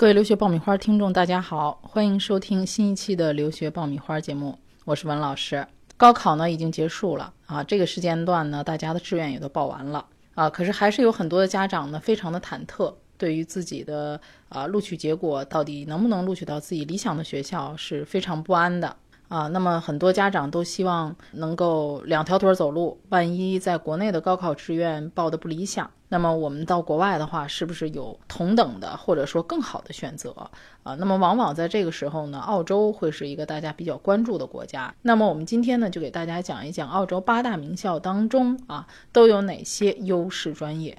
各位留学爆米花听众，大家好，欢迎收听新一期的留学爆米花节目，我是文老师。高考呢已经结束了啊，这个时间段呢，大家的志愿也都报完了啊，可是还是有很多的家长呢，非常的忐忑，对于自己的啊录取结果到底能不能录取到自己理想的学校，是非常不安的。啊，那么很多家长都希望能够两条腿走路。万一在国内的高考志愿报的不理想，那么我们到国外的话，是不是有同等的或者说更好的选择啊？那么往往在这个时候呢，澳洲会是一个大家比较关注的国家。那么我们今天呢，就给大家讲一讲澳洲八大名校当中啊，都有哪些优势专业。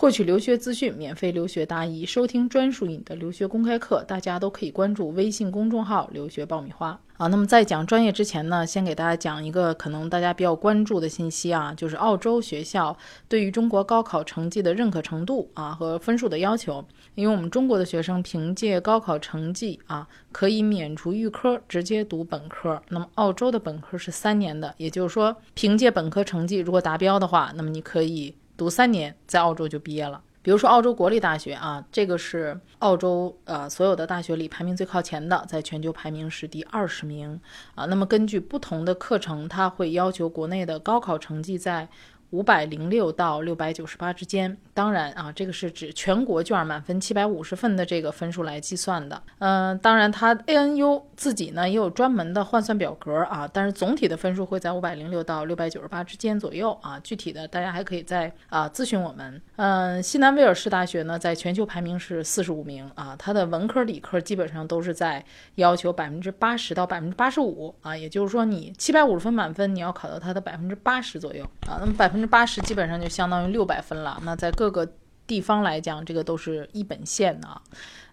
获取留学资讯，免费留学答疑，收听专属你的留学公开课，大家都可以关注微信公众号“留学爆米花”啊。那么在讲专业之前呢，先给大家讲一个可能大家比较关注的信息啊，就是澳洲学校对于中国高考成绩的认可程度啊和分数的要求。因为我们中国的学生凭借高考成绩啊，可以免除预科，直接读本科。那么澳洲的本科是三年的，也就是说，凭借本科成绩如果达标的话，那么你可以。读三年，在澳洲就毕业了。比如说澳洲国立大学啊，这个是澳洲呃所有的大学里排名最靠前的，在全球排名是第二十名啊。那么根据不同的课程，它会要求国内的高考成绩在。五百零六到六百九十八之间，当然啊，这个是指全国卷满分七百五十分的这个分数来计算的。嗯，当然它 ANU 自己呢也有专门的换算表格啊，但是总体的分数会在五百零六到六百九十八之间左右啊。具体的大家还可以在啊咨询我们。嗯，西南威尔士大学呢在全球排名是四十五名啊，它的文科理科基本上都是在要求百分之八十到百分之八十五啊，也就是说你七百五十分满分，你要考到它的百分之八十左右啊。那么百分分之八十基本上就相当于六百分了。那在各个地方来讲，这个都是一本线的。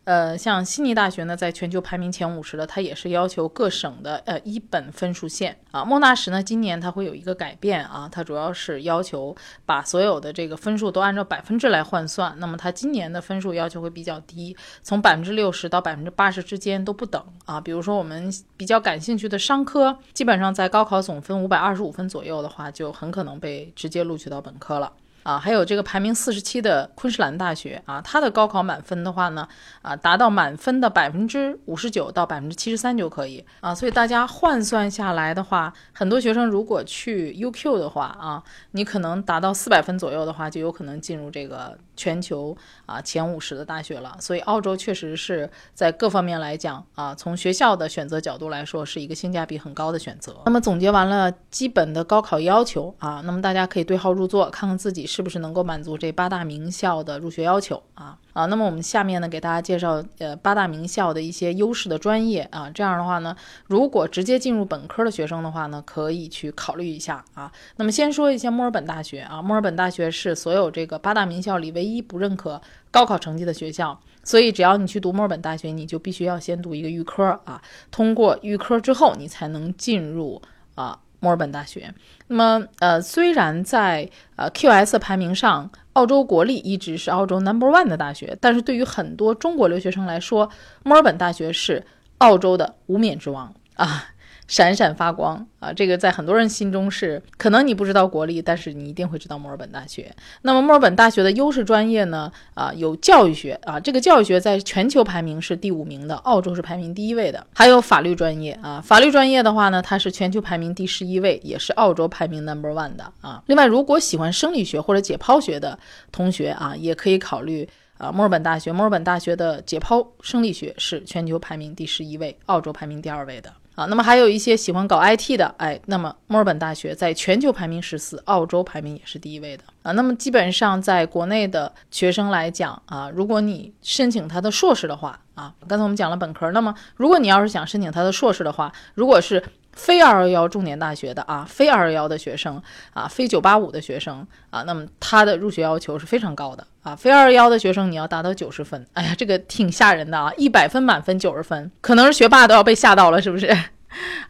呃，像悉尼大学呢，在全球排名前五十的，它也是要求各省的呃一本分数线啊。莫纳什呢，今年它会有一个改变啊，它主要是要求把所有的这个分数都按照百分制来换算。那么它今年的分数要求会比较低，从百分之六十到百分之八十之间都不等啊。比如说我们比较感兴趣的商科，基本上在高考总分五百二十五分左右的话，就很可能被直接录取到本科了。啊，还有这个排名四十七的昆士兰大学啊，它的高考满分的话呢，啊，达到满分的百分之五十九到百分之七十三就可以啊。所以大家换算下来的话，很多学生如果去 UQ 的话啊，你可能达到四百分左右的话，就有可能进入这个全球啊前五十的大学了。所以澳洲确实是在各方面来讲啊，从学校的选择角度来说，是一个性价比很高的选择。那么总结完了基本的高考要求啊，那么大家可以对号入座，看看自己是。不是能够满足这八大名校的入学要求啊？啊，那么我们下面呢，给大家介绍呃八大名校的一些优势的专业啊。这样的话呢，如果直接进入本科的学生的话呢，可以去考虑一下啊。那么先说一下墨尔本大学啊，墨尔本大学是所有这个八大名校里唯一不认可高考成绩的学校，所以只要你去读墨尔本大学，你就必须要先读一个预科啊，通过预科之后，你才能进入啊。墨尔本大学，那么呃，虽然在呃 QS 排名上，澳洲国立一直是澳洲 Number One 的大学，但是对于很多中国留学生来说，墨尔本大学是澳洲的无冕之王啊。闪闪发光啊！这个在很多人心中是可能你不知道国立，但是你一定会知道墨尔本大学。那么墨尔本大学的优势专业呢？啊，有教育学啊，这个教育学在全球排名是第五名的，澳洲是排名第一位的。还有法律专业啊，法律专业的话呢，它是全球排名第十一位，也是澳洲排名 number one 的啊。另外，如果喜欢生理学或者解剖学的同学啊，也可以考虑啊墨尔本大学。墨尔本大学的解剖生理学是全球排名第十一位，澳洲排名第二位的。啊，那么还有一些喜欢搞 IT 的，哎，那么墨尔本大学在全球排名十四，澳洲排名也是第一位的啊。那么基本上在国内的学生来讲啊，如果你申请他的硕士的话啊，刚才我们讲了本科，那么如果你要是想申请他的硕士的话，如果是非二幺幺重点大学的啊，非二幺幺的学生啊，非九八五的学生啊，那么他的入学要求是非常高的啊。非二幺幺的学生你要达到九十分，哎呀，这个挺吓人的啊，一百分满分九十分，可能是学霸都要被吓到了，是不是？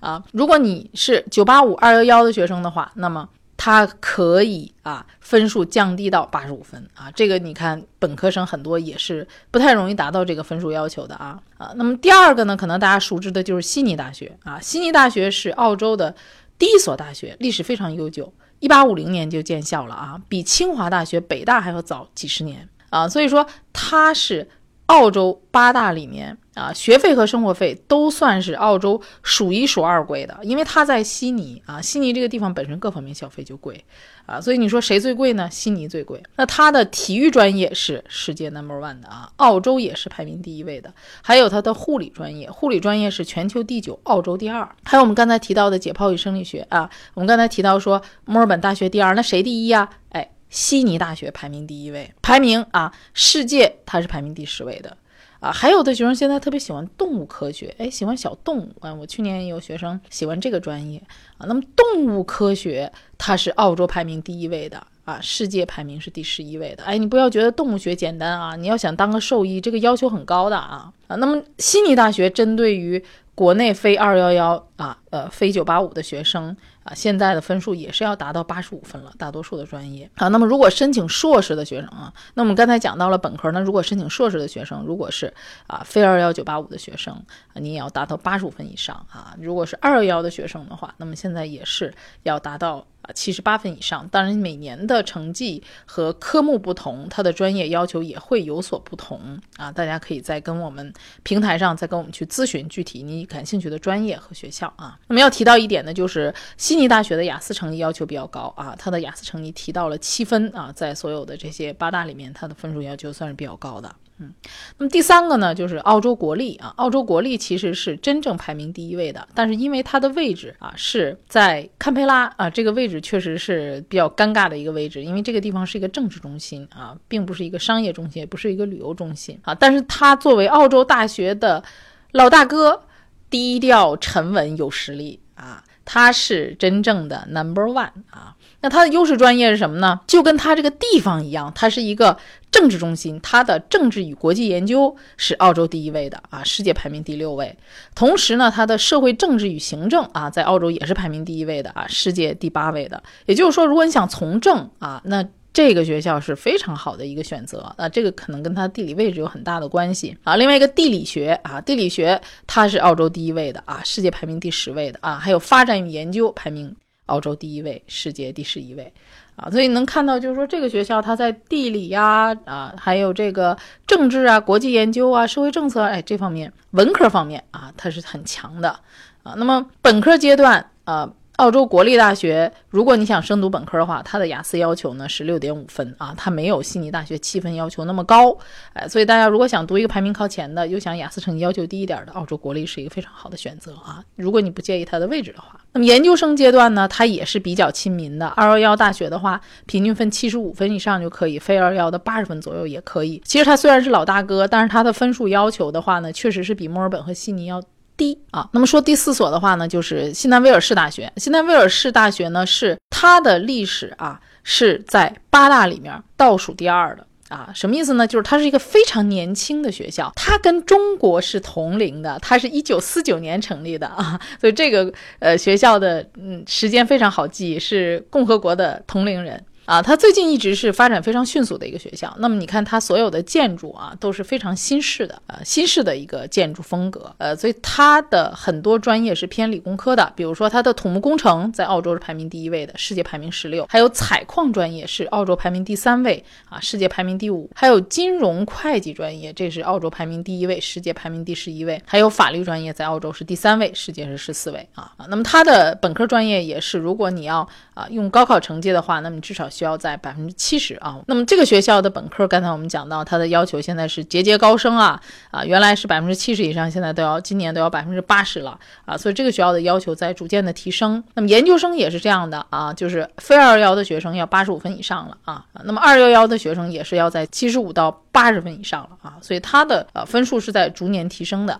啊，如果你是九八五二幺幺的学生的话，那么。它可以啊，分数降低到八十五分啊，这个你看本科生很多也是不太容易达到这个分数要求的啊啊。那么第二个呢，可能大家熟知的就是悉尼大学啊，悉尼大学是澳洲的第一所大学，历史非常悠久，一八五零年就建校了啊，比清华大学、北大还要早几十年啊，所以说它是。澳洲八大里面啊，学费和生活费都算是澳洲数一数二贵的，因为它在悉尼啊，悉尼这个地方本身各方面消费就贵啊，所以你说谁最贵呢？悉尼最贵。那它的体育专业是世界 number one 的啊，澳洲也是排名第一位的。还有它的护理专业，护理专业是全球第九，澳洲第二。还有我们刚才提到的解剖与生理学啊，我们刚才提到说墨尔本大学第二，那谁第一呀？哎。悉尼大学排名第一位，排名啊，世界它是排名第十位的，啊，还有的学生现在特别喜欢动物科学，哎，喜欢小动物啊。我去年也有学生喜欢这个专业啊。那么动物科学它是澳洲排名第一位的啊，世界排名是第十一位的。哎，你不要觉得动物学简单啊，你要想当个兽医，这个要求很高的啊啊。那么悉尼大学针对于国内非二幺幺啊，呃，非九八五的学生。啊，现在的分数也是要达到八十五分了，大多数的专业啊。那么如果申请硕士的学生啊，那我们刚才讲到了本科，那如果申请硕士的学生，如果是啊非二幺九八五的学生啊，你也要达到八十五分以上啊。如果是二幺幺的学生的话，那么现在也是要达到。啊七十八分以上，当然每年的成绩和科目不同，它的专业要求也会有所不同啊。大家可以在跟我们平台上再跟我们去咨询具体你感兴趣的专业和学校啊。那么要提到一点呢，就是悉尼大学的雅思成绩要求比较高啊，它的雅思成绩提到了七分啊，在所有的这些八大里面，它的分数要求算是比较高的。嗯，那么第三个呢，就是澳洲国立啊。澳洲国立其实是真正排名第一位的，但是因为它的位置啊是在堪培拉啊，这个位置确实是比较尴尬的一个位置，因为这个地方是一个政治中心啊，并不是一个商业中心，也不是一个旅游中心啊。但是它作为澳洲大学的老大哥，低调沉稳有实力啊，它是真正的 number one 啊。那它的优势专业是什么呢？就跟它这个地方一样，它是一个政治中心，它的政治与国际研究是澳洲第一位的啊，世界排名第六位。同时呢，它的社会政治与行政啊，在澳洲也是排名第一位的啊，世界第八位的。也就是说，如果你想从政啊，那这个学校是非常好的一个选择啊。这个可能跟它地理位置有很大的关系啊。另外一个地理学啊，地理学它是澳洲第一位的啊，世界排名第十位的啊，还有发展与研究排名。澳洲第一位，世界第十一位，啊，所以能看到，就是说这个学校它在地理呀，啊，还有这个政治啊、国际研究啊、社会政策，哎，这方面文科方面啊，它是很强的，啊，那么本科阶段，啊。澳洲国立大学，如果你想升读本科的话，它的雅思要求呢是六点五分啊，它没有悉尼大学七分要求那么高，哎，所以大家如果想读一个排名靠前的，又想雅思成绩要求低一点的，澳洲国立是一个非常好的选择啊。如果你不介意它的位置的话，那么研究生阶段呢，它也是比较亲民的。二幺幺大学的话，平均分七十五分以上就可以，非二幺的八十分左右也可以。其实它虽然是老大哥，但是它的分数要求的话呢，确实是比墨尔本和悉尼要。低啊，那么说第四所的话呢，就是西南威尔士大学。西南威尔士大学呢，是它的历史啊是在八大里面倒数第二的啊。什么意思呢？就是它是一个非常年轻的学校，它跟中国是同龄的，它是一九四九年成立的啊，所以这个呃学校的嗯时间非常好记，是共和国的同龄人。啊，它最近一直是发展非常迅速的一个学校。那么你看它所有的建筑啊，都是非常新式的，呃，新式的一个建筑风格。呃，所以它的很多专业是偏理工科的，比如说它的土木工程在澳洲是排名第一位的，世界排名十六。还有采矿专业是澳洲排名第三位啊，世界排名第五。还有金融会计专业，这是澳洲排名第一位，世界排名第十一位。还有法律专业在澳洲是第三位，世界是十四位啊。那么它的本科专业也是，如果你要啊用高考成绩的话，那么至少。需要在百分之七十啊，那么这个学校的本科，刚才我们讲到，它的要求现在是节节高升啊啊，原来是百分之七十以上，现在都要今年都要百分之八十了啊，所以这个学校的要求在逐渐的提升。那么研究生也是这样的啊，就是非二幺幺的学生要八十五分以上了啊，那么二幺幺的学生也是要在七十五到八十分以上了啊，所以它的呃分数是在逐年提升的。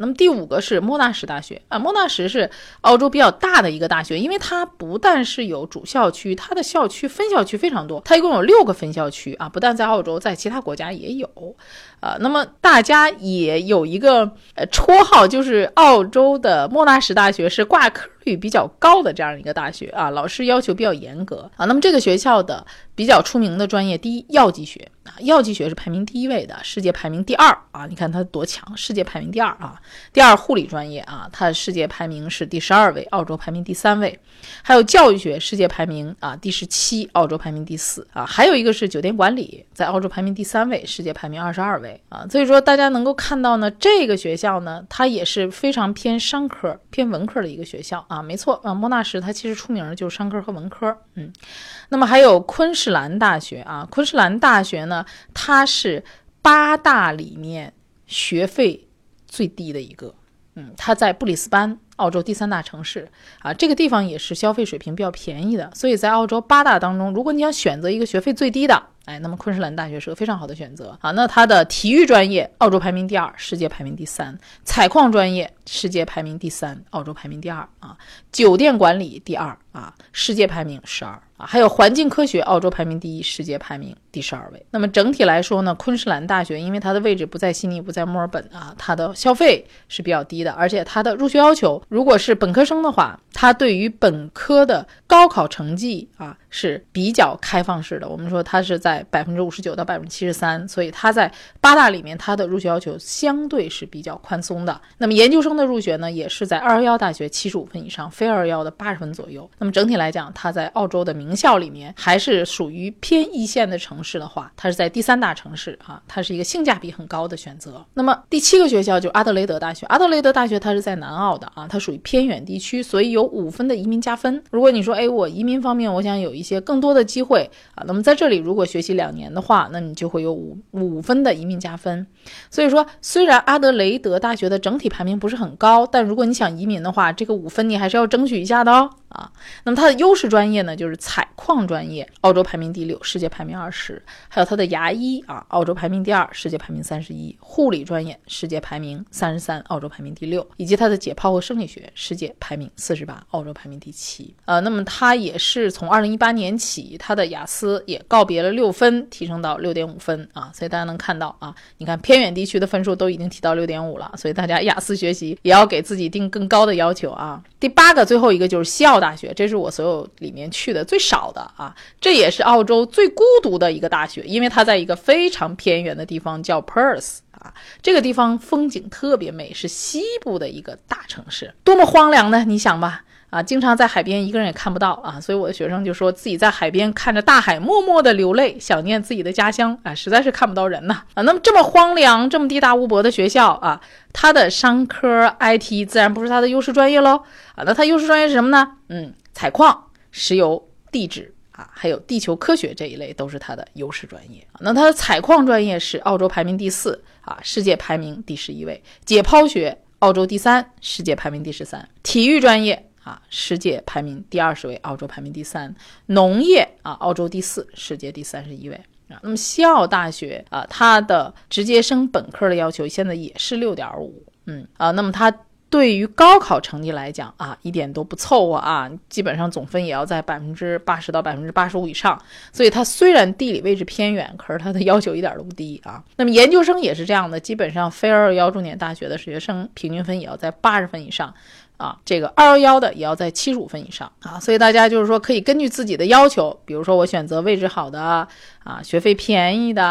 那么第五个是莫纳什大学。啊，莫纳什是澳洲比较大的一个大学，因为它不但是有主校区，它的校区分校区非常多，它一共有六个分校区啊，不但在澳洲，在其他国家也有，啊，那么大家也有一个呃绰号，就是澳洲的莫纳什大学是挂科率比较高的这样一个大学啊，老师要求比较严格啊，那么这个学校的比较出名的专业，第一药剂学啊。药剂学是排名第一位的，世界排名第二啊！你看它多强，世界排名第二啊！第二护理专业啊，它世界排名是第十二位，澳洲排名第三位。还有教育学，世界排名啊第十七，澳洲排名第四啊。还有一个是酒店管理，在澳洲排名第三位，世界排名二十二位啊。所以说大家能够看到呢，这个学校呢，它也是非常偏商科、偏文科的一个学校啊。没错啊，莫纳什它其实出名的就是商科和文科，嗯。那么还有昆士兰大学啊，昆士兰大学呢，它是八大里面学费最低的一个，嗯，它在布里斯班，澳洲第三大城市啊，这个地方也是消费水平比较便宜的，所以在澳洲八大当中，如果你想选择一个学费最低的，哎，那么昆士兰大学是个非常好的选择啊。那它的体育专业，澳洲排名第二，世界排名第三；采矿专业，世界排名第三，澳洲排名第二啊；酒店管理第二啊，世界排名十二。啊，还有环境科学，澳洲排名第一，世界排名第十二位。那么整体来说呢，昆士兰大学因为它的位置不在悉尼，不在墨尔本啊，它的消费是比较低的，而且它的入学要求，如果是本科生的话，它对于本科的高考成绩啊是比较开放式的。我们说它是在百分之五十九到百分之七十三，所以它在八大里面，它的入学要求相对是比较宽松的。那么研究生的入学呢，也是在二幺幺大学七十五分以上，非二幺幺的八十分左右。那么整体来讲，它在澳洲的名校里面还是属于偏一线的城市的话，它是在第三大城市啊，它是一个性价比很高的选择。那么第七个学校就阿德雷德大学，阿德雷德大学它是在南澳的啊，它属于偏远地区，所以有五分的移民加分。如果你说，哎，我移民方面我想有一些更多的机会啊，那么在这里如果学习两年的话，那你就会有五五分的移民加分。所以说，虽然阿德雷德大学的整体排名不是很高，但如果你想移民的话，这个五分你还是要争取一下的哦。啊，那么它的优势专业呢，就是采矿专业，澳洲排名第六，世界排名二十。还有它的牙医啊，澳洲排名第二，世界排名三十一。护理专业，世界排名三十三，澳洲排名第六。以及它的解剖和生理学，世界排名四十八，澳洲排名第七。呃，那么它也是从二零一八年起，它的雅思也告别了六分，提升到六点五分啊。所以大家能看到啊，你看偏远地区的分数都已经提到六点五了，所以大家雅思学习也要给自己定更高的要求啊。第八个，最后一个就是西澳。大学，这是我所有里面去的最少的啊，这也是澳洲最孤独的一个大学，因为它在一个非常偏远的地方，叫 Perth 啊，这个地方风景特别美，是西部的一个大城市，多么荒凉呢？你想吧，啊，经常在海边一个人也看不到啊，所以我的学生就说自己在海边看着大海，默默的流泪，想念自己的家乡啊，实在是看不到人呐啊，那么这么荒凉，这么地大物博的学校啊。它的商科 IT 自然不是它的优势专业喽啊，那它优势专业是什么呢？嗯，采矿、石油、地质啊，还有地球科学这一类都是它的优势专业。那它的采矿专业是澳洲排名第四啊，世界排名第十一位；解剖学澳洲第三，世界排名第十三；体育专业啊，世界排名第二十位，澳洲排名第三；农业啊，澳洲第四，世界第三十一位啊。那么西澳大学啊，它的直接升本科的要求现在也是六点五，嗯啊，那么它对于高考成绩来讲啊，一点都不凑合啊，基本上总分也要在百分之八十到百分之八十五以上，所以它虽然地理位置偏远，可是它的要求一点都不低啊。那么研究生也是这样的，基本上非二幺重点大学的学生平均分也要在八十分以上。啊，这个二幺幺的也要在七十五分以上啊，所以大家就是说可以根据自己的要求，比如说我选择位置好的啊，学费便宜的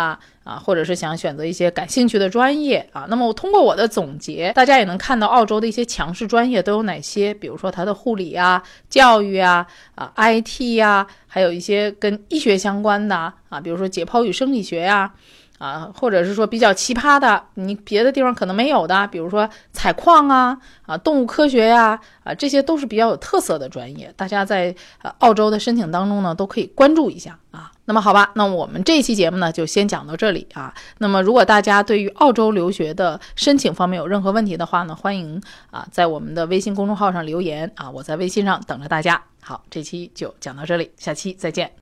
啊，或者是想选择一些感兴趣的专业啊。那么我通过我的总结，大家也能看到澳洲的一些强势专业都有哪些，比如说它的护理啊、教育啊、啊 IT 呀，还有一些跟医学相关的啊，比如说解剖与生理学呀。啊或者是说比较奇葩的，你别的地方可能没有的，比如说采矿啊，啊，动物科学呀，啊，这些都是比较有特色的专业，大家在呃澳洲的申请当中呢，都可以关注一下啊。那么好吧，那我们这期节目呢，就先讲到这里啊。那么如果大家对于澳洲留学的申请方面有任何问题的话呢，欢迎啊在我们的微信公众号上留言啊，我在微信上等着大家。好，这期就讲到这里，下期再见。